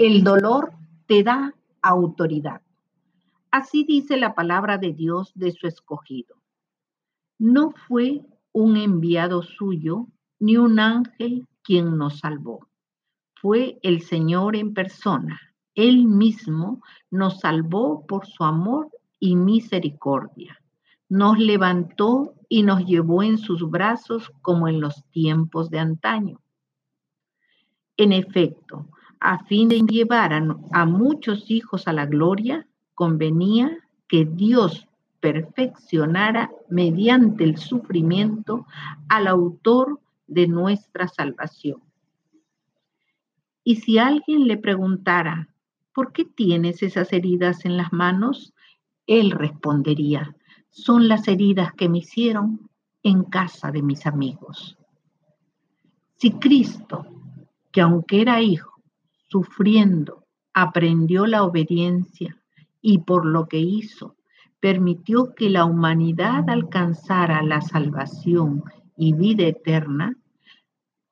El dolor te da autoridad. Así dice la palabra de Dios de su escogido. No fue un enviado suyo ni un ángel quien nos salvó. Fue el Señor en persona. Él mismo nos salvó por su amor y misericordia. Nos levantó y nos llevó en sus brazos como en los tiempos de antaño. En efecto, a fin de llevar a, muchos hijos a la gloria, convenía que Dios perfeccionara mediante el sufrimiento al autor de nuestra salvación. Y si alguien le preguntara, ¿por qué tienes esas heridas en las manos? Él respondería, son las heridas que me hicieron en casa de mis amigos. Si Cristo, que aunque era hijo, sufriendo, aprendió la obediencia y por lo que hizo, permitió que la humanidad alcanzara la salvación y vida eterna,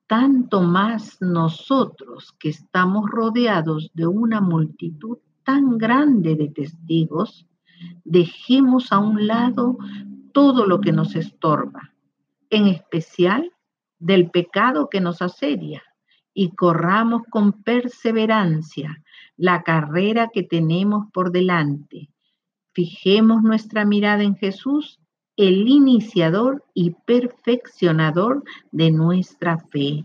tanto más nosotros que estamos rodeados de una multitud tan grande de testigos, dejemos a un lado todo lo que nos estorba, en especial del pecado que nos asedia y corramos con perseverancia la carrera que tenemos por delante. Fijemos nuestra mirada en Jesús, el iniciador y perfeccionador de nuestra fe,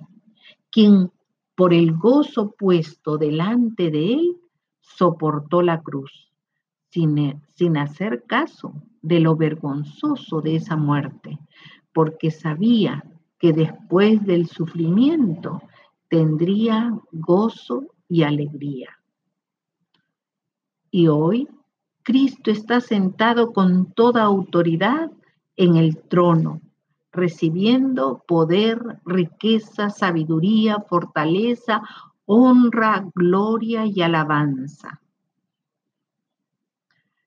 quien por el gozo puesto delante de él soportó la cruz, sin, sin hacer caso de lo vergonzoso de esa muerte, porque sabía que después del sufrimiento tendría gozo y alegría. Y hoy Cristo está sentado con toda autoridad en el trono, recibiendo poder, riqueza, sabiduría, fortaleza, honra, gloria y alabanza.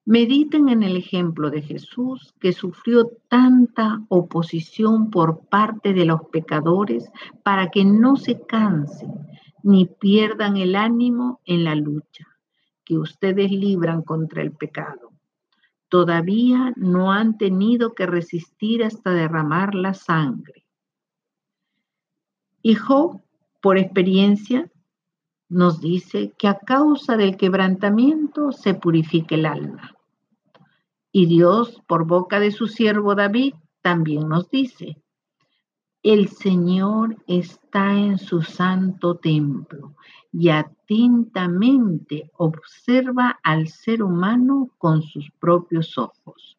Mediten en el ejemplo de Jesús que sufrió tanta oposición por parte de los pecadores para que no se cansen ni pierdan el ánimo en la lucha que ustedes libran contra el pecado. Todavía no han tenido que resistir hasta derramar la sangre. Hijo, por experiencia, nos dice que a causa del quebrantamiento se purifica el alma. Y Dios, por boca de su siervo David, también nos dice, el Señor está en su santo templo y atentamente observa al ser humano con sus propios ojos.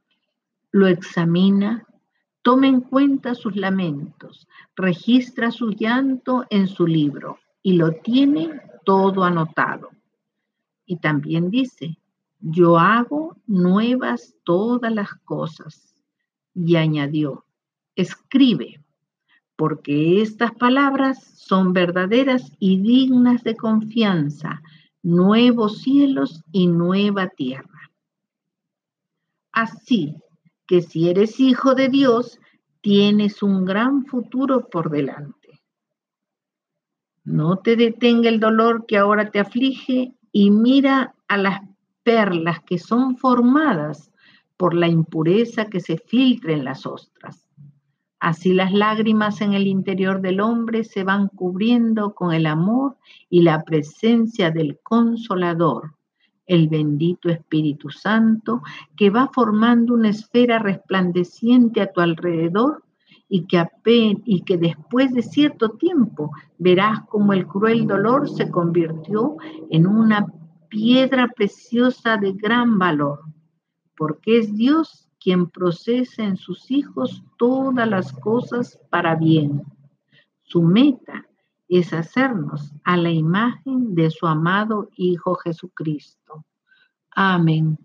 Lo examina, toma en cuenta sus lamentos, registra su llanto en su libro y lo tiene todo anotado. Y también dice, yo hago nuevas todas las cosas. Y añadió, escribe, porque estas palabras son verdaderas y dignas de confianza, nuevos cielos y nueva tierra. Así que si eres hijo de Dios, tienes un gran futuro por delante. No te detenga el dolor que ahora te aflige y mira a las perlas que son formadas por la impureza que se filtra en las ostras. Así las lágrimas en el interior del hombre se van cubriendo con el amor y la presencia del consolador, el bendito Espíritu Santo, que va formando una esfera resplandeciente a tu alrededor y que, y que después de cierto tiempo verás como el cruel dolor se convirtió en una piedra preciosa de gran valor, porque es Dios quien procesa en sus hijos todas las cosas para bien. Su meta es hacernos a la imagen de su amado Hijo Jesucristo. Amén.